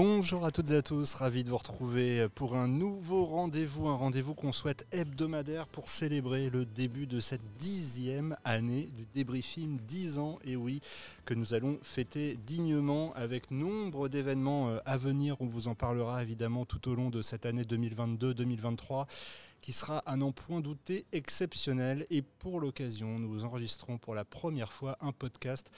Bonjour à toutes et à tous, ravi de vous retrouver pour un nouveau rendez-vous, un rendez-vous qu'on souhaite hebdomadaire pour célébrer le début de cette dixième année du débriefing, 10 ans, et oui, que nous allons fêter dignement avec nombre d'événements euh, à venir. On vous en parlera évidemment tout au long de cette année 2022-2023 qui sera à n'en point douter exceptionnel. Et pour l'occasion, nous enregistrons pour la première fois un podcast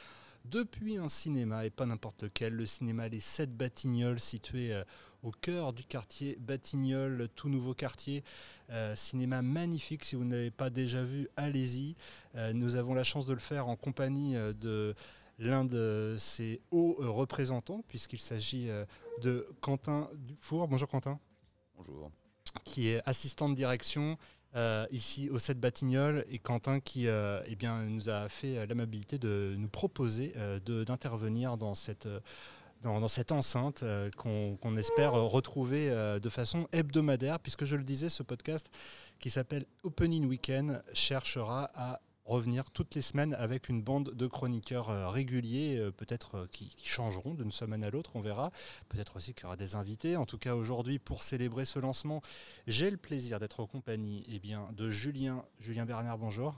depuis un cinéma, et pas n'importe lequel, le cinéma Les Sept Batignolles, situé euh, au cœur du quartier Batignolles, tout nouveau quartier. Euh, cinéma magnifique, si vous n'avez pas déjà vu, allez-y. Euh, nous avons la chance de le faire en compagnie de l'un de ses hauts représentants, puisqu'il s'agit de Quentin Dufour. Bonjour Quentin. Bonjour. Qui est assistant de direction euh, ici au 7 Batignolles et Quentin qui euh, eh bien, nous a fait euh, l'amabilité de nous proposer d'intervenir dans cette, dans, cette enceinte qu'on espère retrouver de façon hebdomadaire puisque je le disais ce podcast qui s'appelle Opening Weekend cherchera à revenir toutes les semaines avec une bande de chroniqueurs euh, réguliers, euh, peut-être euh, qui, changeront d'une semaine à l'autre, on verra. Peut-être aussi qu'il y aura des invités. En tout cas, aujourd'hui, pour célébrer ce lancement, j'ai le plaisir d'être en compagnie eh bien, de Julien. Julien Bernard, bonjour.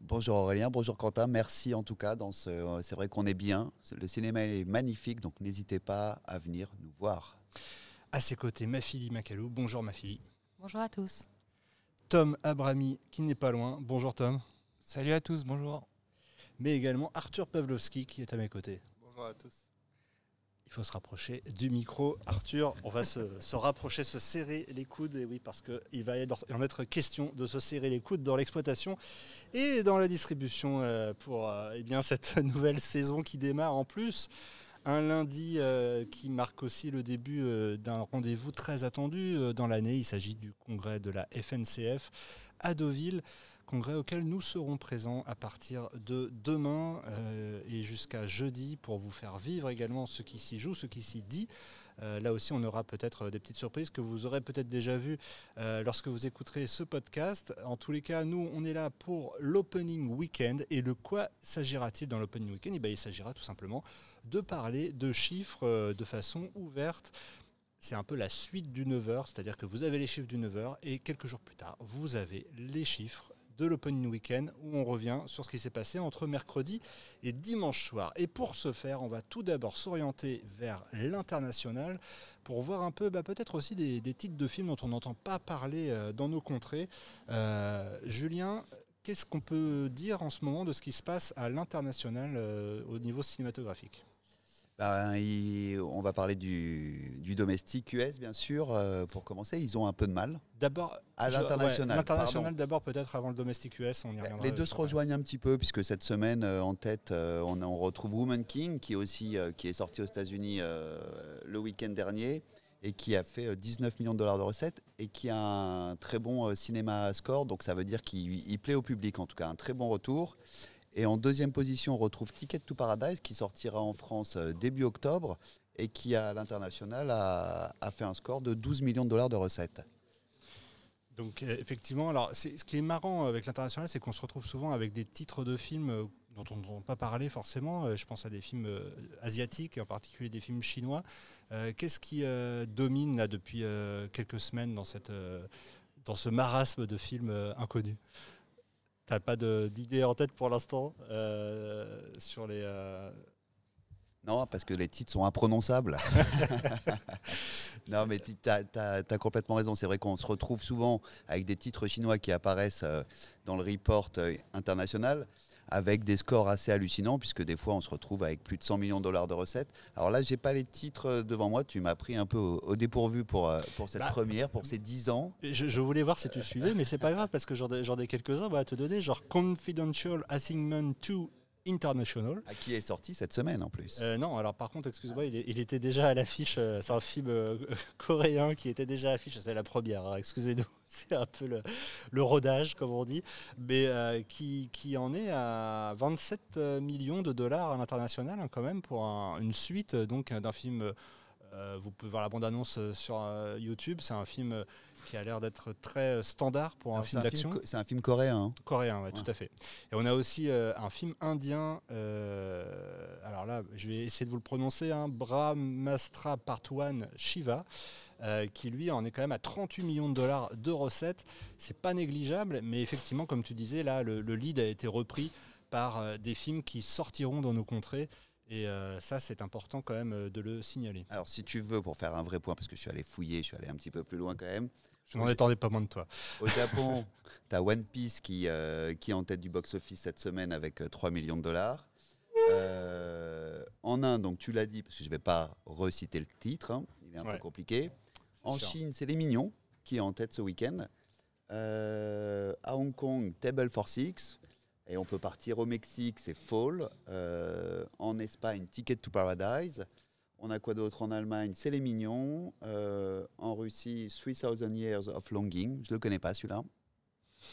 Bonjour Aurélien, bonjour Quentin. Merci en tout cas. Dans ce, c'est vrai qu'on est bien. Le cinéma est magnifique, donc n'hésitez pas à venir nous voir. À ses côtés, Mafili Macalou. Bonjour Mafili. Bonjour à tous. Tom Abrami, qui n'est pas loin. Bonjour Tom. Salut à tous, bonjour. Mais également Arthur Pavlovski qui est à mes côtés. Bonjour à tous. Il faut se rapprocher du micro. Arthur, on va se, rapprocher, se serrer les coudes. Et oui, parce qu'il va y en être question de se serrer les coudes dans l'exploitation et dans la distribution euh, pour euh, eh bien, cette nouvelle saison qui démarre en plus. Un lundi euh, qui marque aussi le début d'un rendez-vous très attendu dans l'année. Il s'agit du congrès de la FNCF à Deauville congrès auquel nous serons présents à partir de demain euh, et jusqu'à jeudi pour vous faire vivre également ce qui s'y joue, ce qui s'y dit. Euh, là aussi, on aura peut-être des petites surprises que vous aurez peut-être déjà vues euh, lorsque vous écouterez ce podcast. En tous les cas, nous, on est là pour l'opening weekend. Et de quoi s'agira-t-il dans l'opening weekend? Eh Il s'agira tout simplement de parler de chiffres de façon ouverte c'est un peu la suite du 9h, c'est-à-dire que vous avez les chiffres du 9h et quelques jours plus tard, vous avez les chiffres de l'Opening Weekend où on revient sur ce qui s'est passé entre mercredi et dimanche soir. Et pour ce faire, on va tout d'abord s'orienter vers l'international pour voir un peu bah, peut-être aussi des, titres de films dont on n'entend pas parler euh, dans nos contrées. Euh, Julien, qu'est-ce qu'on peut dire en ce moment de ce qui se passe à l'international euh, au niveau cinématographique? Ben, on va parler du, domestique US, bien sûr, euh, pour commencer. Ils ont un peu de mal. D'abord, à l'international. l'international, d'abord, peut-être avant le domestique US, on y reviendra. Les deux se rejoignent un petit peu, puisque cette semaine, euh, en tête, euh, on, on, retrouve Woman King, qui, aussi, qui est sorti aux États-Unis le week-end dernier et qui a fait 19 millions de dollars de recettes et qui a un très bon cinéma score. Donc, ça veut dire qu'il plaît au public, en tout cas, un très bon retour. Et en deuxième position, on retrouve Ticket to Paradise qui sortira en France euh, début octobre et qui à l'international a, fait un score de 12 millions de dollars de recettes. Donc euh, effectivement, alors ce qui est marrant avec l'international, c'est qu'on se retrouve souvent avec des titres de films euh, dont on n'entend pas parler forcément. Je pense à des films asiatiques, en particulier des films chinois. Qu'est-ce qui domine là, depuis quelques semaines dans, cette, dans ce marasme de films inconnus? T'as pas d'idée en tête pour l'instant euh, sur les. Euh, non, parce que les titres sont imprononçables. non, mais tu as, complètement raison. C'est vrai qu'on se retrouve souvent avec des titres chinois qui apparaissent euh, dans le report international avec des scores assez hallucinants, puisque des fois on se retrouve avec plus de 100 millions de dollars de recettes. Alors là, j'ai pas les titres euh, devant moi, tu m'as pris un peu au, dépourvu pour, euh, pour cette bah, première, pour ces 10 ans. Je, voulais voir si tu suivais, mais c'est pas grave, parce que j'en ai, quelques-uns à te donner, genre Confidential Assignment 2 International. À qui est sorti cette semaine en plus. Euh, non, alors par contre, excuse-moi, il, était déjà à l'affiche. c'est un film coréen qui était déjà à l'affiche. C'était la première, hein, excusez-nous. c'est un peu le, rodage, comme on dit, mais euh, qui, en est à 27 millions de dollars à l'international, hein, quand même, pour une suite donc d'un film Euh, vous pouvez voir la bande-annonce euh, sur euh, YouTube. C'est un film qui a l'air d'être très standard pour un Alors, film d'action. C'est un film coréen. hein. Coréen, ouais, Ouais. tout à fait. Et on a aussi un film indien. alors là, je vais essayer de vous le prononcer. Hein, Brahmastra Part 1 Shiva. euh, qui lui en est quand même à 38 millions de dollars de recettes. C'est pas négligeable, mais effectivement, comme tu disais, là, le, le lead a été repris par euh, des films qui sortiront dans nos contrées. Et euh, ça, c'est important quand même euh, de le signaler. Alors, si tu veux, pour faire un vrai point, parce que je suis allé fouiller, je suis allé un petit peu plus loin quand même. Je n'en attendais pas moins de toi. Au Japon, tu as One Piece qui, euh, qui est en tête du box-office cette semaine avec euh, 3 millions de dollars. Euh, en Inde, donc tu l'as dit, parce que je ne vais pas reciter le titre, hein, il est un Ouais. peu compliqué. En sûr. Chine, c'est Les Mignons qui est en tête ce week-end. À Hong Kong, Table for Six. Et on peut partir au Mexique, c'est Fall. Euh, en Espagne, Ticket to Paradise. On a quoi d'autre? En Allemagne C'est Les Mignons. Euh, en Russie, 3000 Years of Longing. Je ne le connais pas celui-là.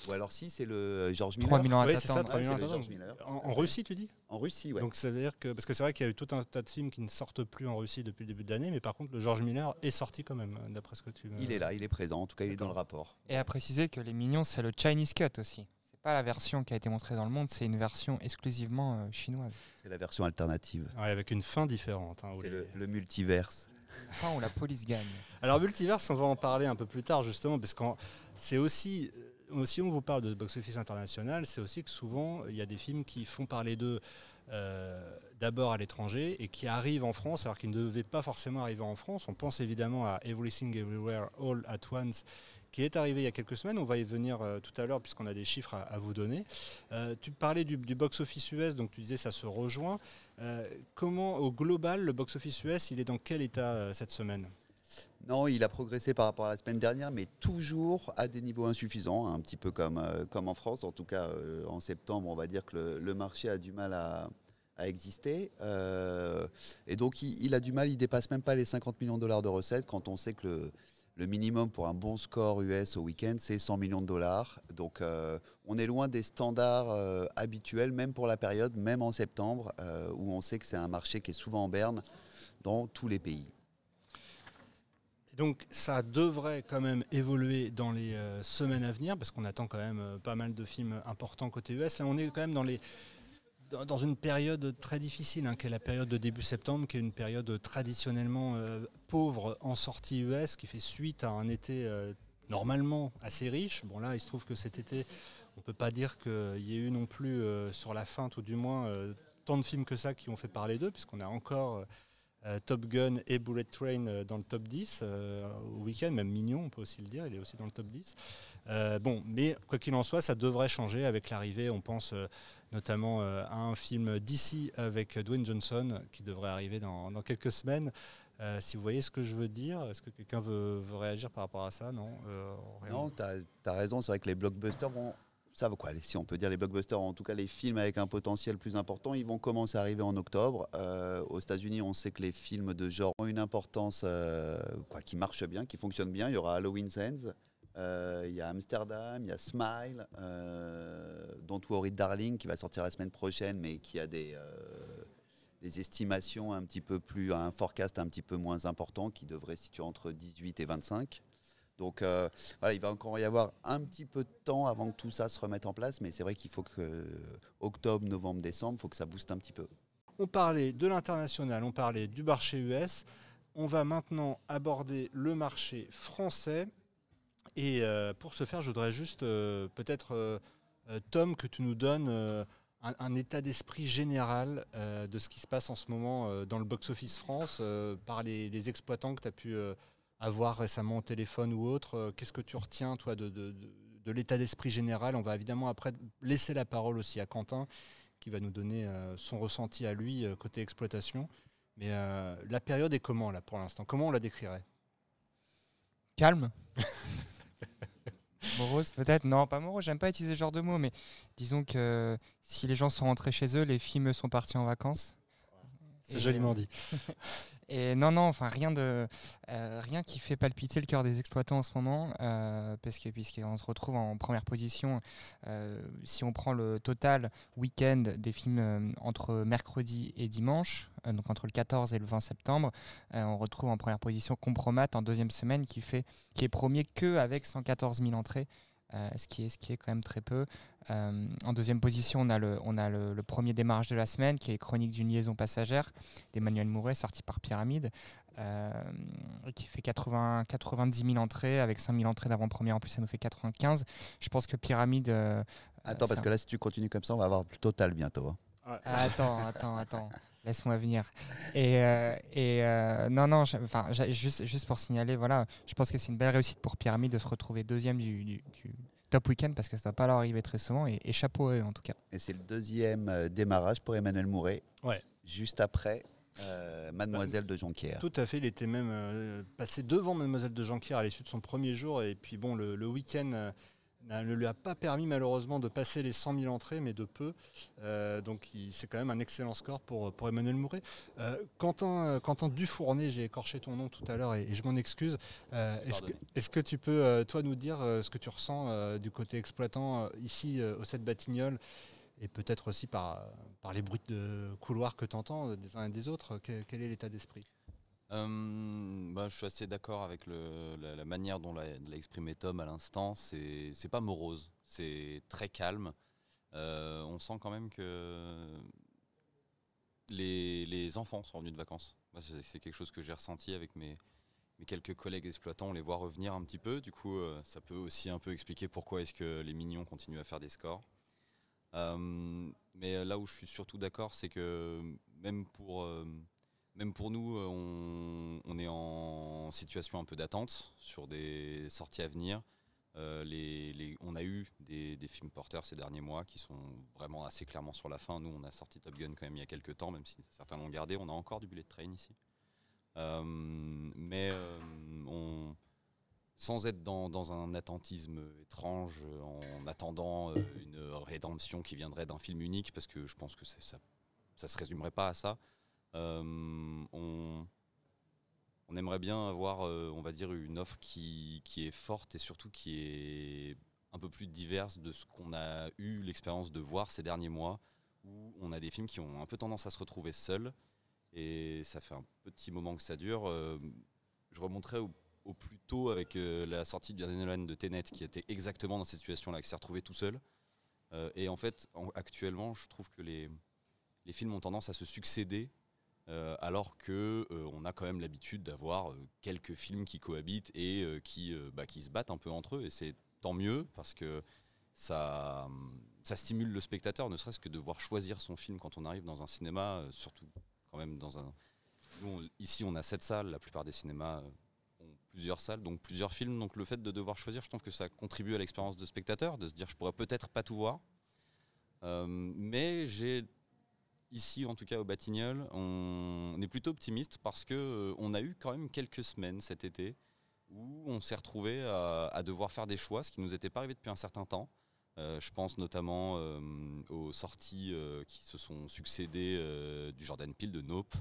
Ou alors si, c'est le George Miller. 3 millions à c'est ça, t'attendre. 3 Ouais, millions c'est à. En, en Russie, tu dis? En Russie, ouais. Donc ça veut dire que parce que c'est vrai qu'il y a eu tout un tas de films qui ne sortent plus en Russie depuis le début de l'année, mais par contre le George Miller est sorti quand même, d'après ce que tu. il est là, il est présent. En tout cas, il est dans le rapport. Et à préciser que les mignons, c'est le Chinese Cut aussi. Pas la version qui a été montrée dans le monde, c'est une version exclusivement euh, chinoise. C'est la version alternative. Ouais, avec une fin différente. hein, C'est les- le, le multiverse. Enfin, où la police gagne. Alors Multiverse, on va en parler un peu plus tard justement, parce que c'est aussi, euh, si on vous parle de box-office international, c'est aussi que souvent il y a des films qui font parler d'eux euh, d'abord à l'étranger et qui arrivent en France alors qu'ils ne devaient pas forcément arriver en France. On pense évidemment à Everything Everywhere All at Once qui est arrivé il y a quelques semaines. On va y venir euh, tout à l'heure puisqu'on a des chiffres à, vous donner. Euh, tu parlais du, box-office US, donc tu disais ça se rejoint. Euh, comment au global le box-office US, il est dans quel état cette semaine? Non, il a progressé par rapport à la semaine dernière, mais toujours à des niveaux insuffisants, un petit peu comme, en France. En tout cas, en septembre, on va dire que le, marché a du mal à, exister. Et donc, il, il a du mal, il dépasse même pas les 50 millions de dollars de recettes quand on sait que le, le minimum pour un bon score US au week-end, c'est 100 millions de dollars. Donc, euh, on est loin des standards euh, habituels, même pour la période, même en septembre, euh, où on sait que c'est un marché qui est souvent en berne dans tous les pays. Donc ça devrait quand même évoluer dans les semaines à venir parce qu'on attend quand même pas mal de films importants côté US. Là on est quand même dans les dans une période très difficile, hein, qui est la période de début septembre, qui est une période traditionnellement euh, pauvre en sortie US, qui fait suite à un été euh, normalement assez riche. Bon là, il se trouve que cet été, on peut pas dire qu'il y ait eu non plus euh, sur la fin, tout du moins, tant de films que ça qui ont fait parler d'eux, puisqu'on a encore euh, Top Gun et Bullet Train euh, dans le top 10 euh, au week-end, même Mignon, on peut aussi le dire, il est aussi dans le top 10. Euh, bon, mais quoi qu'il en soit, ça devrait changer avec l'arrivée, on pense notamment à un film d'ici avec Dwayne Johnson qui devrait arriver dans, quelques semaines. Si vous voyez ce que je veux dire, est-ce que quelqu'un veut, réagir par rapport à ça? Non, Euh. Non, tu as, raison, c'est vrai que les blockbusters vont. Ça va quoi, si on peut dire les blockbusters, en tout cas les films avec un potentiel plus important, ils vont commencer à arriver en octobre. Euh, aux États-Unis, on sait que les films de genre ont une importance euh, quoi, qui marche bien, qui fonctionne bien. Il y aura Halloween Ends, euh, il y a Amsterdam, il y a Smile, euh, Don't Worry Darling qui va sortir la semaine prochaine, mais qui a des, estimations un petit peu plus, un forecast un petit peu moins important, qui devrait situer entre 18 et 25. Donc euh, voilà, il va encore y avoir un petit peu de temps avant que tout ça se remette en place, mais c'est vrai qu'il faut que euh, octobre, novembre, décembre, il faut que ça booste un petit peu. On parlait de l'international, on parlait du marché US. On va maintenant aborder le marché français. Et euh, pour ce faire, je voudrais juste peut-être, Tom, que tu nous donnes un, état d'esprit général de ce qui se passe en ce moment dans le box-office France par les, les exploitants que tu as pu avoir récemment au téléphone ou autre. Euh, Qu'est-ce que tu retiens, toi, de, de- de- de l'état d'esprit général? On va évidemment après laisser la parole aussi à Quentin qui va nous donner euh, son ressenti à lui euh, côté exploitation. Mais euh, la période est comment là pour l'instant? Comment on la décrirait? Calme. Morose peut-être? Non, pas morose, j'aime pas utiliser ce genre de mots, mais disons que si les gens sont rentrés chez eux, les films sont partis en vacances. C'est joliment euh, dit. Et non, non, enfin rien de euh, rien qui fait palpiter le cœur des exploitants en ce moment, euh, parce que puisqu'on se retrouve en première position. euh, si on prend le total week-end des films entre mercredi et dimanche, donc entre le 14 et le 20 septembre, on retrouve en première position Compromat en deuxième semaine, qui fait qui est premier que avec 114 000 entrées. Euh, ce, qui est, ce qui est quand même très peu. Euh, en deuxième position, on a, le, on a le, le premier démarrage de la semaine, qui est Chronique d'une liaison passagère d'Emmanuel Mouret, sorti par Pyramide, euh, qui fait 80, 90 000 entrées, avec 5 000 entrées d'avant-première, en plus ça nous fait 95. Je pense que Pyramide... euh, Attends, parce que là, si tu continues comme ça, on va avoir le total bientôt. hein. ah, attends, attends, attends. Laisse-moi venir. Et, euh, et euh, non, non, enfin, juste, juste pour signaler, voilà, je pense que c'est une belle réussite pour Pyramide de se retrouver deuxième du, du- du top week-end parce que ça ne va pas leur arriver très souvent et, et chapeau à eux en tout cas. Et c'est le deuxième euh, démarrage pour Emmanuel Mouret, Ouais. juste après euh, Mademoiselle de Jonquière. Tout à fait, il était même euh, passé devant Mademoiselle de Jonquière à l'issue de son premier jour. Et puis bon, le, le week-end euh, ne lui a pas permis malheureusement de passer les 100 000 entrées, mais de peu. Euh, donc c'est quand même un excellent score pour, pour Emmanuel Mouret. Euh, Quentin, Quentin Dufournet, j'ai écorché ton nom tout à l'heure et, et je m'en excuse. Euh, Est-ce que, est-ce que tu peux, toi, nous dire ce que tu ressens du côté exploitant ici au 7 Batignolles et peut-être aussi par, par les bruits de couloir que tu entends des uns et des autres? Quel- quel est l'état d'esprit? Euh, bah, je suis assez d'accord avec la, manière dont l'a exprimé Tom à l'instant. C'est pas morose, c'est très calme. Euh, on sent quand même que les, enfants sont revenus de vacances. Moi, C'est quelque chose que j'ai ressenti avec mes, quelques collègues exploitants. On les voit revenir un petit peu. Du coup, euh, ça peut aussi un peu expliquer pourquoi est-ce que les mignons continuent à faire des scores. Mais là où je suis surtout d'accord, c'est que même pour, même pour nous, euh, on, est en situation un peu d'attente sur des sorties à venir. Euh, on a eu des, films porteurs ces derniers mois qui sont vraiment assez clairement sur la fin. Nous, on a sorti Top Gun quand même il y a quelques temps, même si certains l'ont gardé. On a encore du bullet train ici. Euh, mais sans être dans, dans un attentisme étrange, en attendant une rédemption qui viendrait d'un film unique, parce que je pense que ça ne se résumerait pas à ça. Euh, on, on aimerait bien avoir, euh, on va dire, une offre qui, qui est forte et surtout qui est un peu plus diverse de ce qu'on a eu l'expérience de voir ces derniers mois, où on a des films qui ont un peu tendance à se retrouver seuls, et ça fait un petit moment que ça dure. Euh, je remonterai au, au plus tôt avec la sortie de Nolan de Tenet, qui était exactement dans cette situation-là, qui s'est retrouvé tout seul. Et en fait, en- actuellement, je trouve que les, les films ont tendance à se succéder euh, alors que euh, on a quand même l'habitude d'avoir euh, quelques films qui cohabitent et qui, bah, qui se battent un peu entre eux. Et c'est tant mieux parce que ça, ça stimule le spectateur, ne serait-ce que de voir choisir son film quand on arrive dans un cinéma, surtout quand même dans un. Ici, on a sept salles, la plupart des cinémas ont plusieurs salles, donc plusieurs films. Donc le fait de devoir choisir, je trouve que ça contribue à l'expérience de spectateur, de se dire je pourrais peut-être pas tout voir. Mais j'ai ici, en tout cas au Batignolles, on est plutôt optimiste parce que euh, on a eu quand même quelques semaines cet été où on s'est retrouvé à, devoir faire des choix, ce qui nous était pas arrivé depuis un certain temps. Euh, je pense notamment euh, aux sorties qui se sont succédées du Jordan Peele de Nope,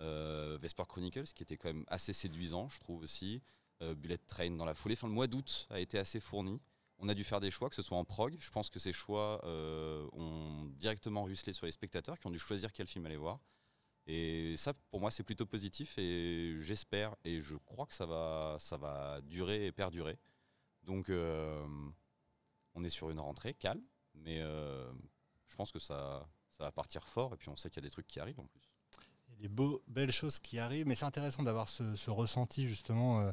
Vesper Chronicles, qui était quand même assez séduisant, je trouve aussi, Bullet Train dans la foulée. Le mois d'août a été assez fourni. On a dû faire des choix, que ce soit en prog. Je pense que ces choix euh, ont directement ruisselé sur les spectateurs qui ont dû choisir quel film aller voir. Et ça, pour moi, c'est plutôt positif et j'espère et je crois que ça va, ça va durer et perdurer. Donc, euh, on est sur une rentrée calme, mais euh, je pense que ça, ça va partir fort et puis on sait qu'il y a des trucs qui arrivent en plus. Il y a des belles choses qui arrivent, mais c'est intéressant d'avoir ce, ressenti justement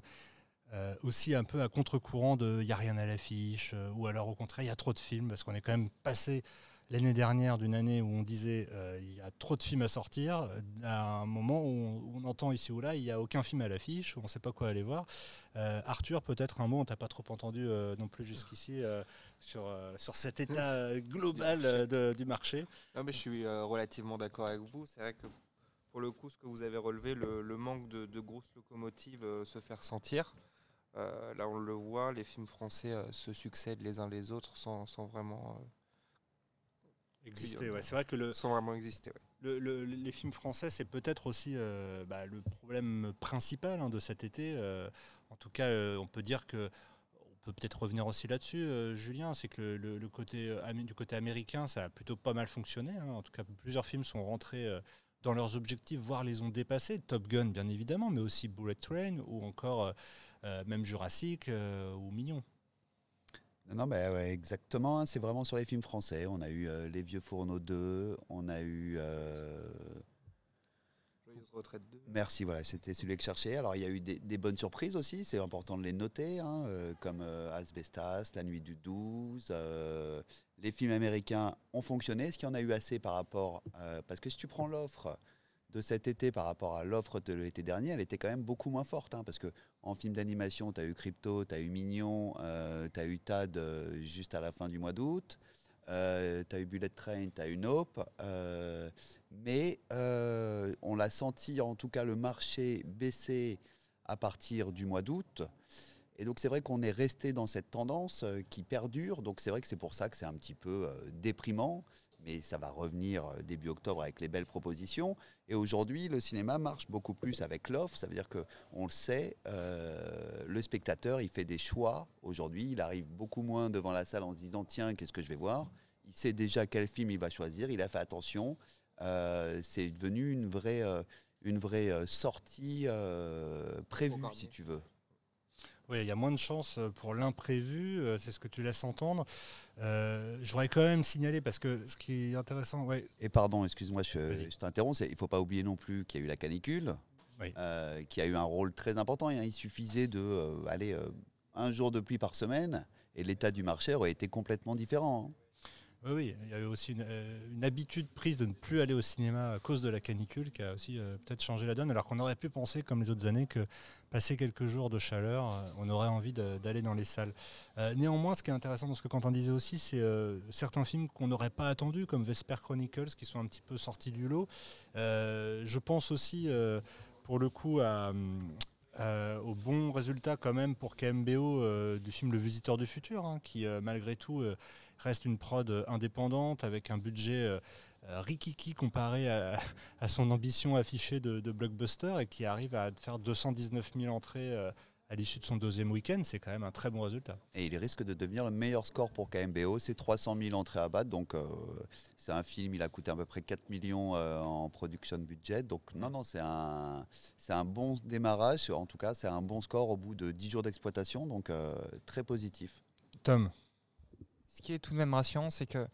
euh, aussi un peu à contre-courant de il n'y a rien à l'affiche, euh, ou alors au contraire il y a trop de films, parce qu'on est quand même passé l'année dernière d'une année où on disait euh, il y a trop de films à sortir, euh, à un moment où on, entend ici ou là il n'y a aucun film à l'affiche, on ne sait pas quoi aller voir. Euh, Arthur, peut-être un mot, on t'a pas trop entendu euh, non plus jusqu'ici euh, sur, euh, sur cet état euh, global euh, de- du marché. Non, mais je suis euh, relativement d'accord avec vous. C'est vrai que pour le coup, ce que vous avez relevé, le, le manque de, de grosses locomotives euh, se fait ressentir. Euh, là, on le voit, les films français euh, se succèdent les uns les autres sans, sans vraiment, Exister, ouais. C'est vrai que le, euh, sans vraiment exister. ouais. le- le- les films français, c'est peut-être aussi euh, bah, le problème principal hein, de cet été. euh, en tout cas, euh, on peut dire que on peut peut-être revenir aussi là-dessus, euh, Julien, c'est que le, le- le côté euh, du côté américain, ça a plutôt pas mal fonctionné. hein. En tout cas, plusieurs films sont rentrés euh, dans leurs objectifs, voire les ont dépassés. Top Gun, bien évidemment, mais aussi Bullet Train ou encore euh, euh, même Jurassic euh, ou Mignon. Non, non, bah ouais, exactement. hein, C'est vraiment sur les films français. On a eu euh, Les Vieux Fourneaux 2, on a eu. euh, Joyeuse retraite 2. Merci, voilà, c'était celui que je cherchais. Alors, il y a eu des, des bonnes surprises aussi, c'est important de les noter, hein, euh, comme euh, Asbestas, La Nuit du 12. Euh, les films américains ont fonctionné. Est-ce qu'il y en a eu assez par rapport. euh, parce que si tu prends l'offre de cet été par rapport à l'offre de l'été dernier, elle était quand même beaucoup moins forte. hein, parce que en film d'animation, tu as eu Crypto, tu as eu Mignon, tu as eu Tad euh, juste à la fin du mois d'août. Euh, tu as eu Bullet Train, tu as eu Nope. euh, mais euh, on l'a senti, en tout cas, le marché baisser à partir du mois d'août. Et donc, c'est vrai qu'on est resté dans cette tendance euh, qui perdure. Donc, c'est vrai que c'est pour ça que c'est un petit peu euh, déprimant. Mais ça va revenir euh, début octobre avec les belles propositions. Et aujourd'hui, le cinéma marche beaucoup plus avec l'offre. Ça veut dire que on le sait, euh, le spectateur, il fait des choix. Aujourd'hui, il arrive beaucoup moins devant la salle en se disant tiens, qu'est-ce que je vais voir? Il sait déjà quel film il va choisir. Il a fait attention. Euh, c'est devenu une vraie, euh, une vraie sortie prévue, si tu veux. Oui, il y a moins de chances pour l'imprévu, euh, c'est ce que tu laisses entendre. Euh, J'aurais quand même signalé, parce que ce qui est intéressant, ouais, Et pardon, excuse-moi, je, t'interromps. Il ne faut pas oublier non plus qu'il y a eu la canicule, Oui. euh, qui a eu un rôle très important. Et, hein, il suffisait de euh, aller euh, un jour de pluie par semaine, et l'état du marché aurait été complètement différent. hein. Oui, oui, il y avait aussi une, euh, une habitude prise de ne plus aller au cinéma à cause de la canicule qui a aussi euh, peut-être changé la donne, alors qu'on aurait pu penser, comme les autres années, que passer quelques jours de chaleur, euh, on aurait envie d'aller dans les salles. Néanmoins, ce qui est intéressant dans ce que Quentin disait aussi, c'est certains films qu'on n'aurait pas attendus, comme Vesper Chronicles, qui sont un petit peu sortis du lot. Je pense aussi, pour le coup, au bon résultat quand même pour KMBO du film Le Visiteur du Futur, hein, qui malgré tout reste une prod euh, indépendante avec un budget euh, euh, rikiki comparé à, à son ambition affichée de, de blockbuster et qui arrive à faire 219 000 entrées à l'issue de son deuxième week-end, c'est quand même un très bon résultat. Et il risque de devenir le meilleur score pour KMBO. C'est 300 000 entrées à battre. Donc, euh, c'est un film, il a coûté à peu près 4 millions euh, en production budget. Donc, non, non, c'est un, c'est un bon démarrage. En tout cas, c'est un bon score au bout de 10 jours d'exploitation. Donc, euh, très positif. Tom, Ce qui est tout de même rassurant, c'est que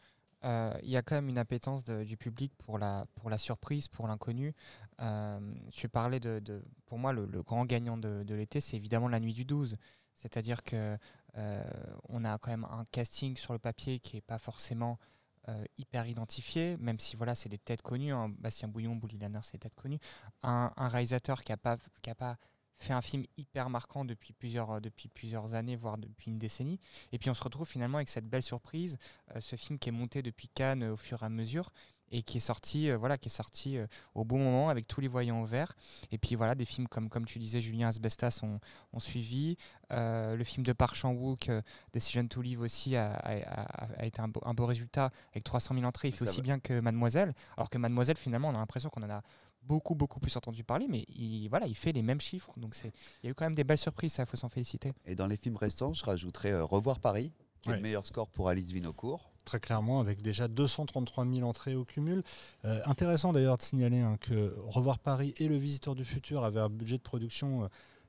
euh, il y a quand même une appétence du public pour la, pour la surprise, pour l'inconnu. Euh, tu parlais de, de- pour moi, le, grand gagnant de, l'été, c'est évidemment la nuit du 12. C'est-à-dire que euh, on a quand même un casting sur le papier qui n'est pas forcément euh, hyper identifié, même si voilà, c'est des têtes connues. hein. Bastien Bouillon, Bouli Lanner, c'est des têtes connues. Un, un réalisateur qui n'a pas, qui a pas fait un film hyper marquant depuis plusieurs, euh, depuis plusieurs années, voire depuis une décennie. Et puis on se retrouve finalement avec cette belle surprise, euh, ce film qui est monté depuis Cannes euh, au fur et à mesure et qui est sorti, euh, voilà, qui est sorti au bon moment avec tous les voyants au vert. Et puis voilà, des films comme, comme tu disais, Julien Asbestas ont, ont suivi. Le film de Park Chan-wook, Decision to Live aussi, a, a- a- a été un beau, un beau résultat avec 300 000 entrées. Il fait Ça aussi va. bien que Mademoiselle. Alors que Mademoiselle, finalement, on a l'impression qu'on en a beaucoup, beaucoup plus entendu parler, mais il, voilà, il fait les mêmes chiffres. Donc c'est- il y a eu quand même des belles surprises, ça, il faut s'en féliciter. Et dans les films restants, je rajouterais euh, Revoir Paris, qui est le meilleur score pour Alice Vinocourt. très clairement, avec déjà 233 000 entrées au cumul. Euh, intéressant d'ailleurs de signaler hein, que Revoir Paris et Le Visiteur du Futur avaient un budget de production euh,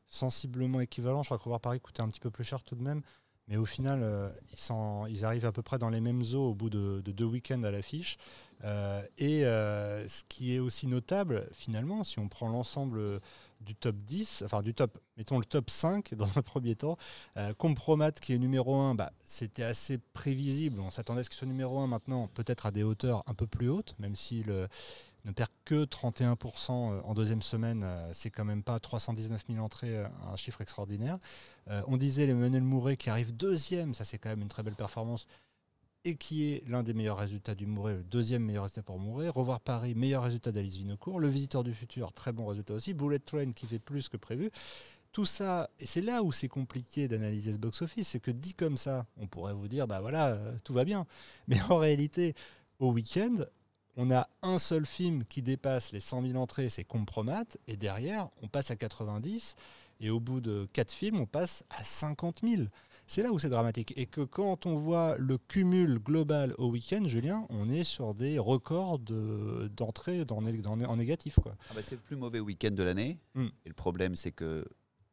sensiblement équivalent. Je crois que Revoir Paris coûtait un petit peu plus cher tout de même. Mais au final, euh, ils, arrivent à peu près dans les mêmes eaux au bout de, de deux week-ends à l'affiche. Euh, et euh, ce qui est aussi notable, finalement, si on prend l'ensemble du top 10, enfin du top, mettons le top 5 dans un premier temps, Compromat qui est numéro 1, bah, c'était assez prévisible. On s'attendait à ce qu'il soit numéro 1 maintenant, peut-être à des hauteurs un peu plus hautes, même s'il euh, ne perd que 31% en deuxième semaine. euh, c'est quand même pas 319 000 entrées, euh, un chiffre extraordinaire. Euh, on disait Emmanuel Mouret qui arrive deuxième, ça c'est quand même une très belle performance. Et qui est l'un des meilleurs résultats du Mouret, le deuxième meilleur résultat pour Mouret. Revoir Paris, meilleur résultat d'Alice Vinocourt. Le Visiteur du Futur, très bon résultat aussi. Bullet Train qui fait plus que prévu tout ça, et c'est là où c'est compliqué d'analyser ce box-office, c'est que dit comme ça, on pourrait vous dire, bah voilà, euh, tout va bien. Mais en réalité, au week-end, on a un seul film qui dépasse les 100 000 entrées, c'est Compromat, et derrière, on passe à 90, et au bout de quatre films, on passe à 50 000. C'est là où c'est dramatique. Et que quand on voit le cumul global au week-end, Julien, on est sur des records d'entrées en négatif. Ah bah, c'est le plus mauvais week-end de l'année. Hmm. Et le problème, c'est que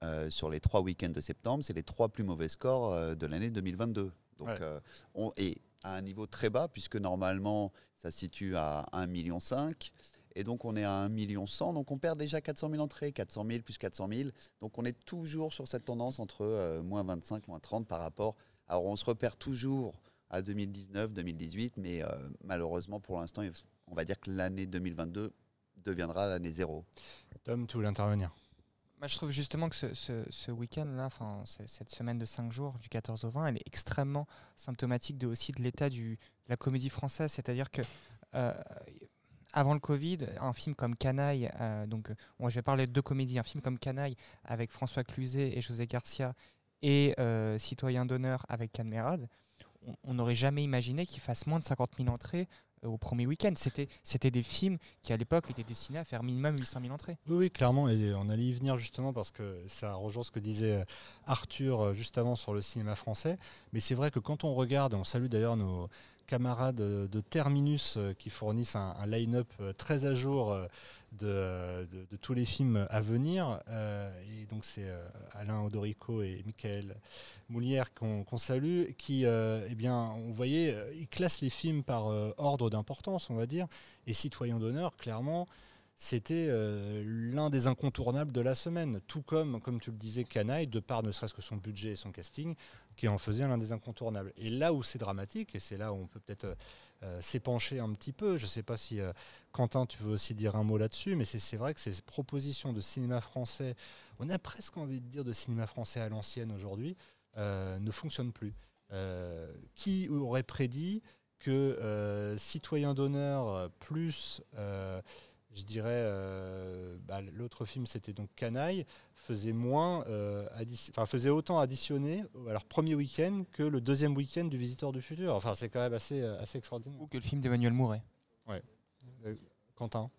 euh, sur les trois week-ends de septembre, c'est les trois plus mauvais scores euh, de l'année 2022. Donc, euh, on est à un niveau très bas, puisque normalement, ça se situe à 1,5 million. Et donc, on est à 1 million Donc, on perd déjà 400 000 entrées, 400 000 plus 400 000. Donc, on est toujours sur cette tendance entre moins 25, moins 30 par rapport. Alors, on se repère toujours à 2019, 2018, mais malheureusement, pour l'instant, on va dire que l'année 2022 deviendra l'année zéro. Tom, tu voulais intervenir? Je trouve justement que ce, week-end-là, cette semaine de 5 jours, du 14 au 20, elle est extrêmement symptomatique de, aussi de l'état de la comédie française. C'est-à-dire que euh, avant le Covid, un film comme Canaille, euh, donc je vais parler de deux comédies, un film comme Canaille avec François Cluzet et José Garcia et euh, Citoyen d'honneur avec Canmerade, on n'aurait jamais imaginé qu'il fasse moins de 50 000 entrées euh, au premier week-end. C'était, c'était des films qui, à l'époque, étaient destinés à faire minimum 800 000 entrées. Oui, oui, clairement. Et on allait y venir justement parce que ça rejoint ce que disait euh, Arthur euh, juste avant sur le cinéma français. Mais c'est vrai que quand on regarde, on salue d'ailleurs nos camarades de Terminus qui fournissent un, un line-up très à jour de, tous les films à venir. Euh, et donc c'est euh, Alain Odorico et Michael Moulière qu'on salue, qui, euh, eh bien, on voyait, ils classent les films par ordre d'importance, on va dire. Et Citoyen d'honneur, clairement, c'était l'un des incontournables de la semaine. Tout comme, comme tu le disais, Canaille, de part ne serait-ce que son budget et son casting, qui en faisait l'un des incontournables. Et là où c'est dramatique, et c'est là où on peut peut-être euh, s'épancher un petit peu. Je ne sais pas si euh, Quentin, tu veux aussi dire un mot là-dessus, mais c'est vrai que ces propositions de cinéma français, on a presque envie de dire de cinéma français à l'ancienne aujourd'hui, euh, ne fonctionnent plus. qui aurait prédit que Citoyen d'honneur plus je dirais, bah, l'autre film c'était donc Canaille, faisait moins, euh, enfin faisait autant additionner à leur premier week-end que le deuxième week-end du Visiteur du Futur. Enfin, c'est quand même assez, euh, assez extraordinaire. Ou que le film d'Emmanuel Mouret. Ouais. Euh, Quentin?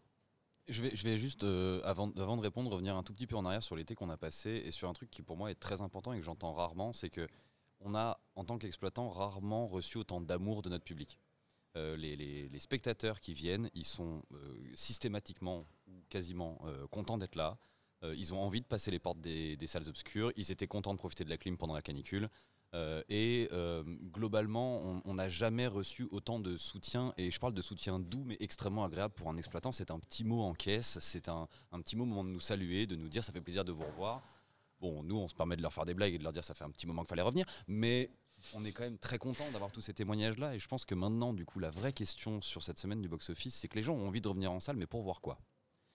Je vais, je vais juste, avant, avant de répondre, revenir un tout petit peu en arrière sur l'été qu'on a passé et sur un truc qui pour moi est très important et que j'entends rarement, c'est que on a, en tant qu'exploitant, rarement reçu autant d'amour de notre public. Les, les, spectateurs qui viennent, ils sont systématiquement ou quasiment contents d'être là. Euh, ils ont envie de passer les portes des, salles obscures. Ils étaient contents de profiter de la clim pendant la canicule. Euh, et euh, globalement, on n'a jamais reçu autant de soutien, et je parle de soutien doux mais extrêmement agréable pour un exploitant. C'est un petit mot en caisse, c'est un, petit moment de nous saluer, de nous dire ça fait plaisir de vous revoir. Bon, nous, on se permet de leur faire des blagues et de leur dire ça fait un petit moment qu'il fallait revenir, mais on est quand même très content d'avoir tous ces témoignages-là. Et je pense que maintenant, du coup, la vraie question sur cette semaine du box-office, c'est que les gens ont envie de revenir en salle, mais pour voir quoi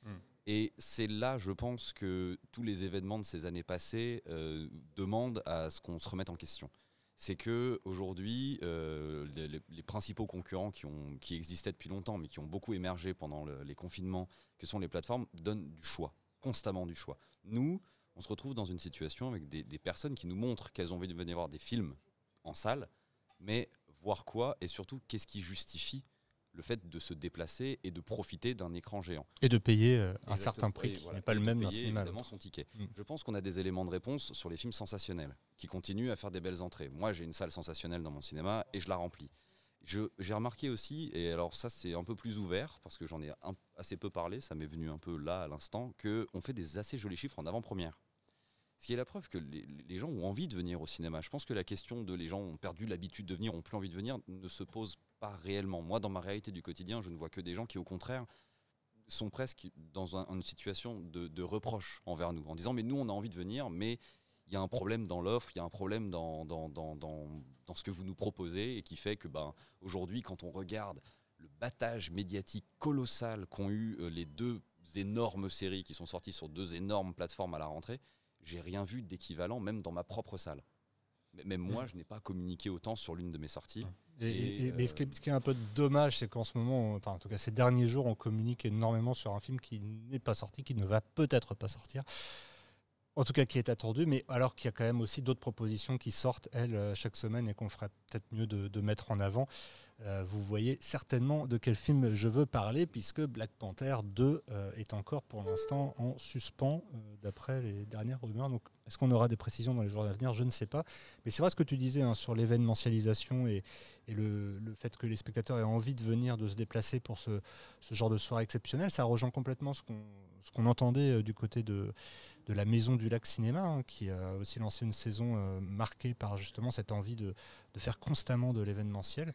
hmm. Et c'est là, je pense, que tous les événements de ces années passées euh, demandent à ce qu'on se remette en question. C'est que aujourd'hui, euh, les, principaux concurrents qui, ont, qui existaient depuis longtemps, mais qui ont beaucoup émergé pendant les confinements, que sont les plateformes, donnent du choix, constamment du choix. Nous, on se retrouve dans une situation avec des, des personnes qui nous montrent qu'elles ont envie de venir voir des films en salle, mais voir quoi et surtout qu'est-ce qui justifie le fait de se déplacer et de profiter d'un écran géant. Et de payer euh, un certain prix qui n'est pas le même d'un cinéma. évidemment son ticket. Mm. Je pense qu'on a des éléments de réponse sur les films sensationnels qui continuent à faire des belles entrées. Moi, j'ai une salle sensationnelle dans mon cinéma et je la remplis. J'ai remarqué aussi, et alors ça c'est un peu plus ouvert parce que j'en ai assez peu parlé, ça m'est venu un peu là à l'instant, qu'on fait des assez jolis chiffres en avant-première. Ce qui est la preuve que les, gens ont envie de venir au cinéma. Je pense que la question de les gens ont perdu l'habitude de venir, ont plus envie de venir, ne se pose pas réellement. Moi, dans ma réalité du quotidien, je ne vois que des gens qui, au contraire, sont presque dans une situation de, reproche envers nous, en disant mais nous, on a envie de venir, mais il y a un problème dans l'offre, il y a un problème dans, dans, dans, dans, ce que vous nous proposez, et qui fait que ben, aujourd'hui, quand on regarde le battage médiatique colossal qu'ont eu euh, les deux énormes séries qui sont sorties sur deux énormes plateformes à la rentrée, j'ai rien vu d'équivalent, même dans ma propre salle. Même moi, mm. je n'ai pas communiqué autant sur l'une de mes sorties. Et, mais ce qui, est, un peu dommage, c'est qu'en ce moment, enfin, en tout cas ces derniers jours, on communique énormément sur un film qui n'est pas sorti, qui ne va peut-être pas sortir. en tout cas qui est attendu, mais alors qu'il y a quand même aussi d'autres propositions qui sortent, elles, euh, chaque semaine et qu'on ferait peut-être mieux de, de, mettre en avant. Euh, vous voyez certainement de quel film je veux parler, puisque Black Panther 2 euh, est encore pour l'instant en suspens, euh, d'après les dernières rumeurs. Donc, est-ce qu'on aura des précisions dans les jours à venir? Je ne sais pas. Mais c'est vrai ce que tu disais hein, sur l'événementialisation et, le, fait que les spectateurs aient envie de venir, de se déplacer pour ce, genre de soirée exceptionnelle. Ça rejoint complètement ce qu'on entendait du côté de, la Maison du Lac Cinéma, hein, qui a aussi lancé une saison marquée par justement cette envie de faire constamment de l'événementiel.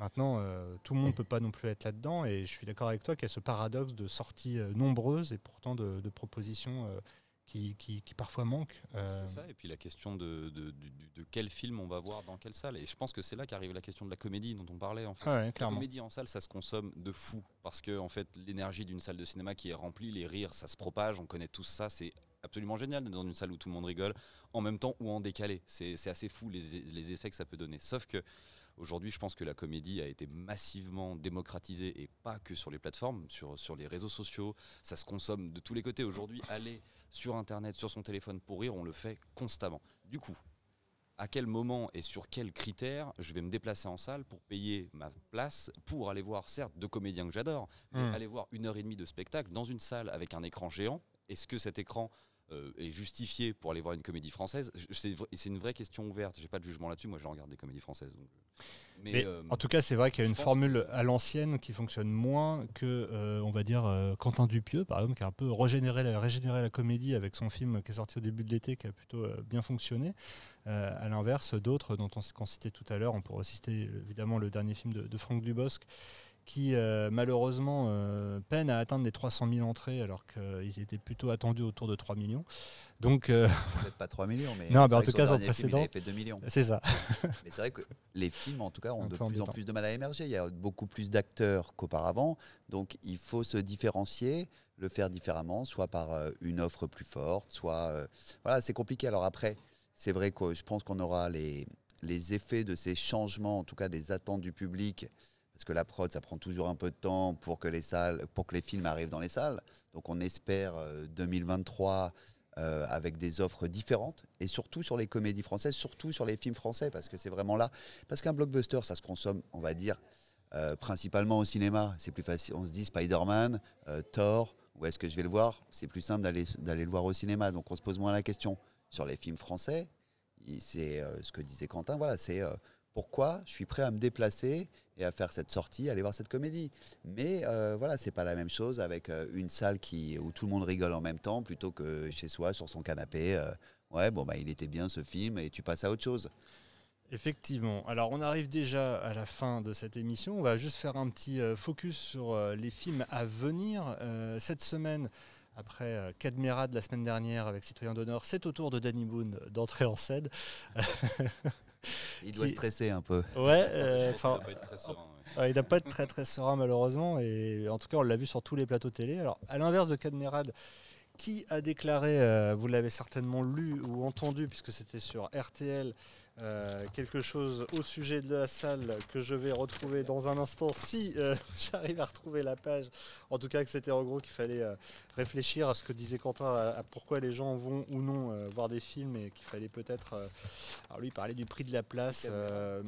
Maintenant, euh, tout le monde ne peut pas non plus être là-dedans, et je suis d'accord avec toi qu'il y a ce paradoxe de sorties euh, nombreuses et pourtant de, de propositions qui, qui, qui, parfois manquent. C'est ça, et puis la question de, de, de, quel film on va voir dans quelle salle. Et je pense que c'est là qu'arrive la question de la comédie dont on parlait. En fait. ah ouais, la comédie en salle, ça se consomme de fou, parce que en fait, l'énergie d'une salle de cinéma qui est remplie, les rires, ça se propage, on connaît tous ça, c'est absolument génial d'être dans une salle où tout le monde rigole, en même temps ou en décalé. C'est assez fou les, les, effets que ça peut donner. Sauf que aujourd'hui, je pense que la comédie a été massivement démocratisée et pas que sur les plateformes, sur, sur les réseaux sociaux. Ça se consomme de tous les côtés. Aujourd'hui, aller sur Internet, sur son téléphone pour rire, on le fait constamment. Du coup, à quel moment et sur quels critères je vais me déplacer en salle pour payer ma place pour aller voir, certes, deux comédiens que j'adore, mais mmh. aller voir une heure et demie de spectacle dans une salle avec un écran géant? Est-ce que cet écran euh, est justifié pour aller voir une comédie française C'est une vraie question ouverte. J'ai pas de jugement là-dessus. Moi, je regarde des comédies françaises. Donc. Mais, Mais euh, en tout cas, c'est vrai qu'il y a une formule à l'ancienne qui fonctionne moins que, euh, on va dire, euh, Quentin Dupieux, par exemple, qui a un peu régénéré la, régénéré la comédie avec son film qui est sorti au début de l'été, qui a plutôt bien fonctionné. à l'inverse, d'autres dont on, citait tout à l'heure, on pourrait citer évidemment le dernier film de, de Franck Dubosc qui euh, malheureusement euh, peine à atteindre les 300 000 entrées alors qu'ils étaient plutôt attendus autour de 3 millions. Donc, euh... peut-être pas 3 millions, mais non, mais en tout cas, son précédent, film, fait 2 millions. C'est ça. mais c'est vrai que les films, en tout cas, ont de plus en plus de mal à émerger. Il y a beaucoup plus d'acteurs qu'auparavant, donc il faut se différencier, le faire différemment, soit par euh, une offre plus forte, soit euh, voilà, c'est compliqué. Alors après, c'est vrai que je pense qu'on aura les les effets de ces changements, en tout cas des attentes du public parce que la prod, ça prend toujours un peu de temps pour que les films arrivent dans les salles. Donc on espère euh, 2023 euh, avec des offres différentes et surtout sur les comédies françaises, surtout sur les films français parce que c'est vraiment là. Parce qu'un blockbuster, ça se consomme, on va dire, euh, principalement au cinéma. C'est plus facile. On se dit Spider-Man, euh, Thor, où est-ce que je vais le voir? C'est plus simple d'aller le voir au cinéma. Donc on se pose moins la question. Sur les films français, c'est euh, ce que disait Quentin. Voilà, c'est euh, pourquoi je suis prêt à me déplacer et à faire cette sortie, aller voir cette comédie. Mais euh, voilà, c'est pas la même chose avec euh, une salle qui, où tout le monde rigole en même temps plutôt que chez soi sur son canapé. Euh, ouais, bon, bah, il était bien ce film et tu passes à autre chose. Effectivement. Alors on arrive déjà à la fin de cette émission. On va juste faire un petit focus sur les films à venir. cette semaine, après Cadmerade la semaine dernière avec Citoyen d'honneur, c'est au tour de Danny Boone d'entrer en scène. Il doit qui... stresser un peu. Ouais, euh, ouais. il n'a pas être très très serein malheureusement. Et en tout cas, on l'a vu sur tous les plateaux télé. Alors, à l'inverse de Cadmerade, qui a déclaré, euh, vous l'avez certainement lu ou entendu, puisque c'était sur RTL, euh, quelque chose au sujet de la salle que je vais retrouver dans un instant si euh, j'arrive à retrouver la page. En tout cas, que c'était en gros qu'il fallait euh, réfléchir à ce que disait Quentin, à, à pourquoi les gens vont ou non euh, voir des films et qu'il fallait peut-être. euh, alors lui, il parlait du prix de la place euh,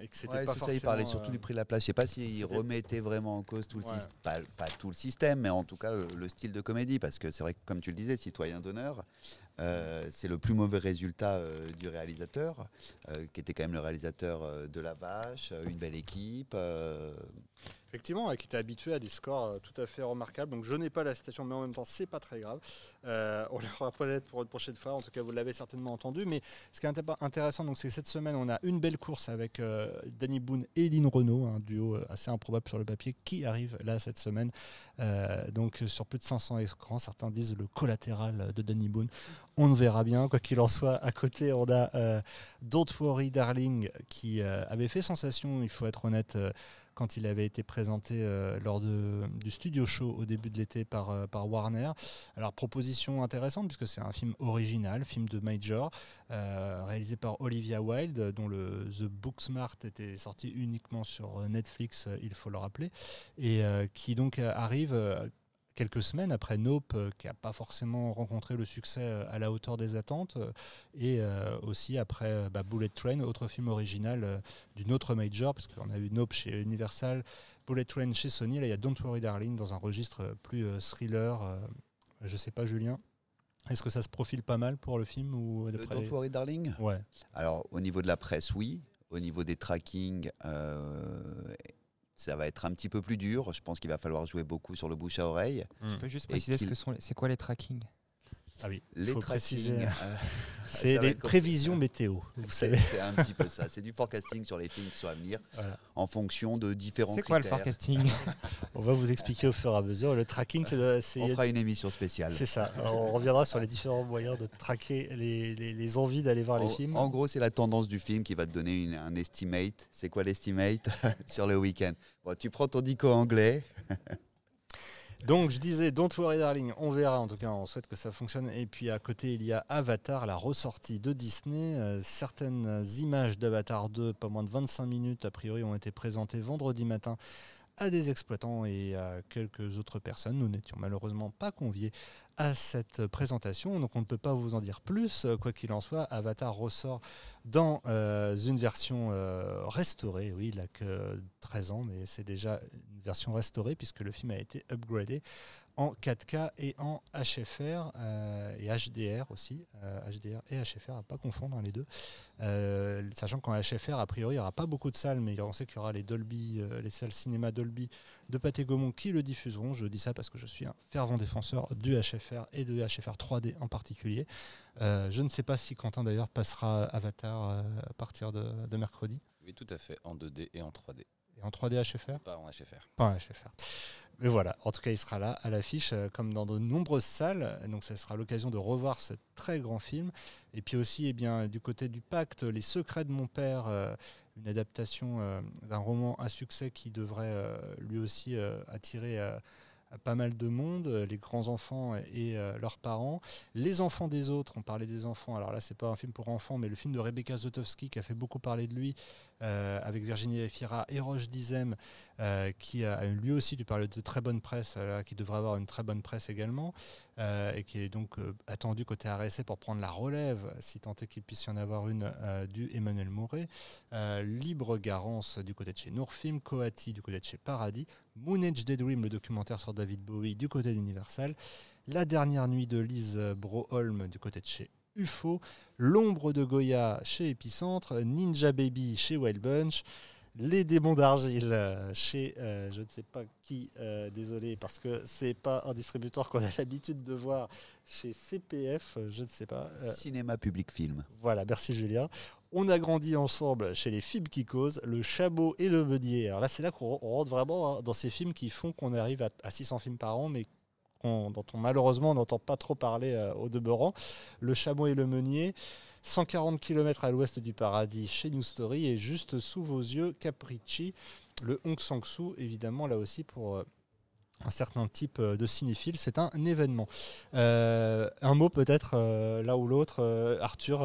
et que c'était Ouais, pas c'est ça, il parlait surtout euh, du prix de la place. Je sais pas s'il remettait vraiment en cause tout le Ouais. système, pas, pas tout le système, mais en tout cas le, le style de comédie, parce que c'est vrai que comme tu le disais, Citoyen d'honneur, euh, c'est le plus mauvais résultat euh, du réalisateur, euh, qui était quand même le réalisateur euh, de La Vache, euh, une belle équipe. Effectivement, qui était habitué à des scores euh, tout à fait remarquables. Donc je n'ai pas la citation, mais en même temps, c'est pas très grave. Euh, on l'aura peut-être pour une prochaine fois. En tout cas, vous l'avez certainement entendu. Mais ce qui est inté- intéressant, c'est que cette semaine, on a une belle course avec euh, Danny Boone et Lynn Renault, un duo euh, assez improbable sur le papier, qui arrive là cette semaine. Donc sur plus de 500 écrans, certains disent le collatéral de Danny Boone. On ne verra bien, quoi qu'il en soit. À côté, on a Don't Worry Darling, qui avait fait sensation, il faut être honnête. Quand il avait été présenté euh, lors du studio show au début de l'été par, euh, par Warner. Alors proposition intéressante puisque c'est un film original, film de Major, euh, réalisé par Olivia Wilde, dont le The Booksmart était sorti uniquement sur Netflix, il faut le rappeler, et qui donc arrive quelques semaines après Nope, euh, qui n'a pas forcément rencontré le succès euh, à la hauteur des attentes, euh, et aussi après bah, Bullet Train, autre film original d'une autre major, parce qu'on a eu Nope chez Universal, Bullet Train chez Sony, là il y a Don't Worry Darling dans un registre plus thriller. je sais pas, Julien, est-ce que ça se profile pas mal pour le film ou d'après- Don't Worry Darling? Ouais. Alors, au niveau de la presse, oui. Au niveau des trackings, euh, ça va être un petit peu plus dur. Je pense qu'il va falloir jouer beaucoup sur le bouche à oreille. Tu peux juste préciser ce que sont c'est quoi les trackings Ah oui. Les préciser. euh, C'est les prévisions météo, vous savez. c'est un petit peu ça. C'est du forecasting sur les films qui sont à venir Voilà. en fonction de différents C'est quoi le critères. forecasting On va vous expliquer au fur et à mesure. Le tracking, c'est On fera une émission spéciale. c'est ça. Alors, on reviendra sur les différents moyens de traquer les, les- les envies d'aller voir les films. en gros, c'est la tendance du film qui va te donner une- un estimate. C'est quoi l'estimate sur le week-end? Bon, tu prends ton dico anglais. Donc je disais, Don't Worry Darling, on verra, en tout cas on souhaite que ça fonctionne. Et puis à côté il y a Avatar, la ressortie de Disney. Euh, certaines images d'Avatar 2, pas moins de 25 minutes a priori, ont été présentées vendredi matin à des exploitants et à quelques autres personnes. Nous n'étions malheureusement pas conviés à cette présentation, donc on ne peut pas vous en dire plus. Quoi qu'il en soit, Avatar ressort dans euh, une version euh, restaurée, oui, il n'a que 13 ans, mais c'est déjà une version restaurée puisque le film a été upgradé en 4K et en HFR euh, et HDR aussi, euh, HDR et HFR, à pas confondre hein, les deux. Euh, sachant qu'en HFR, a priori, il n'y aura pas beaucoup de salles, mais on sait qu'il y aura les Dolby, euh, les salles cinéma Dolby de Pathé Gaumont qui le diffuseront. Je dis ça parce que je suis un fervent défenseur du HFR et de HFR 3D en particulier. Euh, je ne sais pas si Quentin d'ailleurs passera Avatar euh, à partir de, de mercredi. Oui, tout à fait, en 2D et en 3D, Et en 3D HFR pas en HFR. Pas un HFR. Mais voilà, en tout cas, il sera là à l'affiche, euh, comme dans de nombreuses salles. Donc, ça sera l'occasion de revoir ce très grand film. Et puis aussi, eh bien, du côté du pacte, Les Secrets de mon père, euh, une adaptation euh, d'un roman à succès qui devrait lui aussi attirer pas mal de monde, les grands-enfants et leurs parents. Les enfants des autres, on parlait des enfants, alors là c'est pas un film pour enfants, mais le film de Rebecca Zotowski qui a fait beaucoup parler de lui, euh, avec Virginie Efira et Roche Dizem, euh, qui a lui aussi, tu parlais de très bonne presse, euh, qui devrait avoir une très bonne presse également, et qui est donc attendu côté RSC pour prendre la relève, si tant est qu'il puisse y en avoir une, du Emmanuel Mouret. Libre Garance du côté de chez Nourfilm, Coati du côté de chez Paradis, Moon Age Daydream, le documentaire sur David Bowie du côté d'Universal, La dernière nuit de Lise Broholm du côté de chez UFO, L'ombre de Goya chez Epicentre, Ninja Baby chez Wild Bunch, Les démons d'argile euh, chez euh, je ne sais pas qui, euh, désolé, parce que c'est pas un distributeur qu'on a l'habitude de voir chez CPF, je ne sais pas. Euh, Cinéma Public Film. voilà, merci Julien. On a grandi ensemble chez les films qui causent, Le Chabot et le Meunier. Alors là, c'est là qu'on on rentre vraiment hein, dans ces films qui font qu'on arrive à, à 600 films par an, mais qu'on- dont on malheureusement n'entend pas trop parler euh, au demeurant. Le Chabot et le Meunier, 140 km à l'ouest du paradis chez New Story, et juste sous vos yeux, Capricci, le Hong Sang-soo, évidemment, là aussi pour... un certain type euh, de cinéphile, c'est un événement. Euh, un mot peut-être euh, là ou l'autre, euh, Arthur,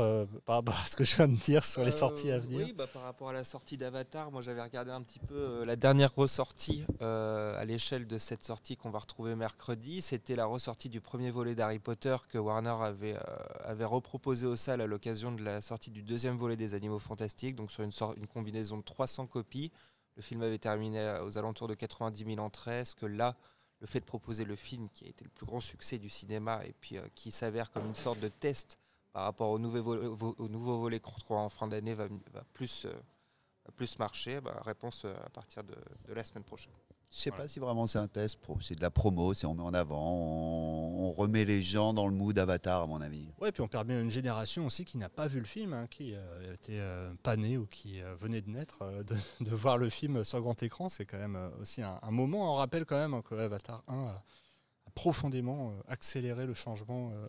par rapport à ce que je viens de dire sur les sorties à venir. Oui, bah, par rapport à la sortie d'Avatar, moi j'avais regardé un petit peu la dernière ressortie à l'échelle de cette sortie qu'on va retrouver mercredi. C'était la ressortie du premier volet d'Harry Potter que Warner avait, avait reproposé aux salles à l'occasion de la sortie du deuxième volet des Animaux Fantastiques, donc sur une, une combinaison de 300 copies. Le film avait terminé aux alentours de 90 000 entrées. Est-ce que là, le fait de proposer le film qui a été le plus grand succès du cinéma et puis euh, qui s'avère comme une sorte de test par rapport au nouveau volet, qu'on retrouvera en fin d'année va, euh, plus marcher Bah, Réponse euh, à partir de la semaine prochaine. Je sais Voilà. pas si vraiment c'est un test, pro- c'est de la promo, c'est on met en avant, on, on remet les gens dans le mood Avatar à mon avis. Ouais, puis on perd bien une génération aussi qui n'a pas vu le film, hein, qui euh, était euh, pas née ou qui euh, venait de naître, euh, de, de voir le film sur grand écran. C'est quand même aussi un, un moment. On rappelle quand même hein, que Avatar 1 a, a profondément euh, accéléré le changement euh,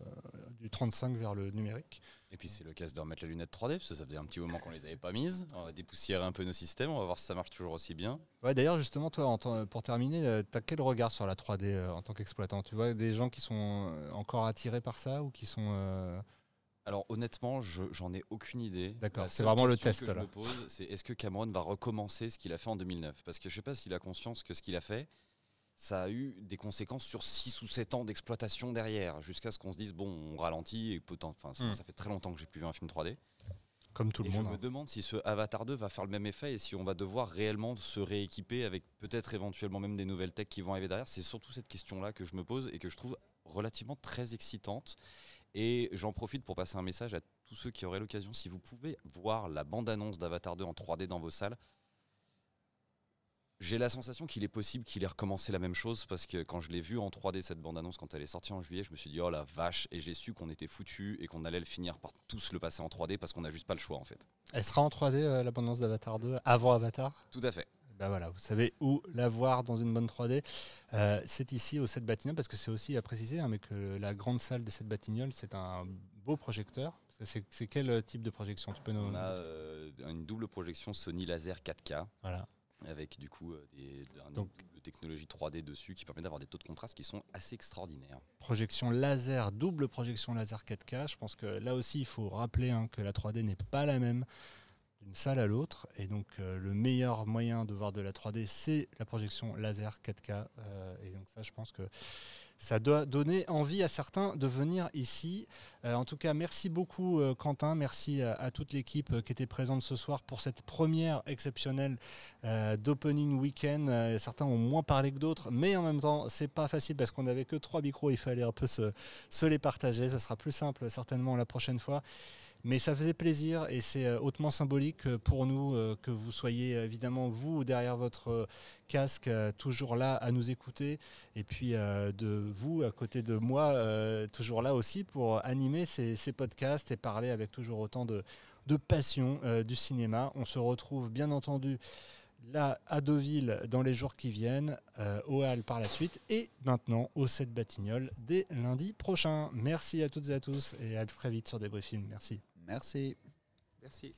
du 35 vers le numérique. Et puis c'est l'occasion de remettre la lunette 3D, parce que ça faisait un petit moment qu'on les avait pas mises. On va dépoussiérer un peu nos systèmes, on va voir si ça marche toujours aussi bien. Ouais, D'ailleurs, justement, toi, pour terminer, tu as quel regard sur la 3D euh, en tant qu'exploitant? Tu vois des gens qui sont euh, encore attirés par ça ou qui sont... euh, Alors honnêtement, je- j'en ai aucune idée. D'accord, c'est vraiment le test, que je là. me pose, c'est est-ce que Cameron va recommencer ce qu'il a fait en 2009 Parce que je sais pas s'il a conscience que ce qu'il a fait, ça a eu des conséquences sur 6 ou 7 ans d'exploitation derrière, jusqu'à ce qu'on se dise, bon, on ralentit, et peut enfin, ça, Mm. ça fait très longtemps que j'ai plus vu un film 3D. Comme tout le Et je monde. me hein. demande si ce Avatar 2 va faire le même effet et si on va devoir réellement se rééquiper avec peut-être éventuellement même des nouvelles techs qui vont arriver derrière. C'est surtout cette question-là que je me pose et que je trouve relativement très excitante. Et j'en profite pour passer un message à tous ceux qui auraient l'occasion, si vous pouvez voir la bande-annonce d'Avatar 2 en 3D dans vos salles, j'ai la sensation qu'il est possible qu'il ait recommencé la même chose parce que quand je l'ai vu en 3D cette bande-annonce quand elle est sortie en juillet, je me suis dit oh la vache et j'ai su qu'on était foutu et qu'on allait le finir par tous le passer en 3D parce qu'on n'a juste pas le choix en fait. Elle sera en 3D, euh, l'abondance d'Avatar 2, avant Avatar? Tout à fait. Ben voilà, vous savez où la voir dans une bonne 3D. Euh, c'est ici au 7 Batignolles, parce que c'est aussi à préciser, hein, mais que la grande salle des 7 Batignolles, c'est un beau projecteur. C'est c'est quel type de projection? Tu peux nous... On a euh, une double projection Sony laser 4K Voilà. Avec du coup euh, des, Donc- une technologie 3D dessus qui permet d'avoir des taux de contraste qui sont assez extraordinaires. Projection laser, double projection laser 4K. Je pense que là aussi, il faut rappeler hein, que la 3D n'est pas la même d'une salle à l'autre. Et donc, euh, le meilleur moyen de voir de la 3D, c'est la projection laser 4K. Euh, et donc, ça, je pense que ça doit donner envie à certains de venir ici. Euh, en tout cas, merci beaucoup, euh, Quentin. Merci à, à toute l'équipe euh, qui était présente ce soir pour cette première exceptionnelle euh, d'opening week-end. Euh, certains ont moins parlé que d'autres, mais en même temps, c'est pas facile parce qu'on n'avait que trois micros. Il fallait un peu se les partager. Ce sera plus simple certainement la prochaine fois. Mais ça faisait plaisir et c'est euh, hautement symbolique euh, pour nous euh, que vous soyez évidemment vous derrière votre casque toujours là à nous écouter et puis de vous à côté de moi toujours là aussi pour animer ces, podcasts et parler avec toujours autant de, passion du cinéma. On se retrouve bien entendu là à Deauville dans les jours qui viennent, euh, au Hall par la suite et maintenant au 7 Batignolles dès lundi prochain. Merci à toutes et à tous et à très vite sur Débrief Film. Merci. Merci. Merci.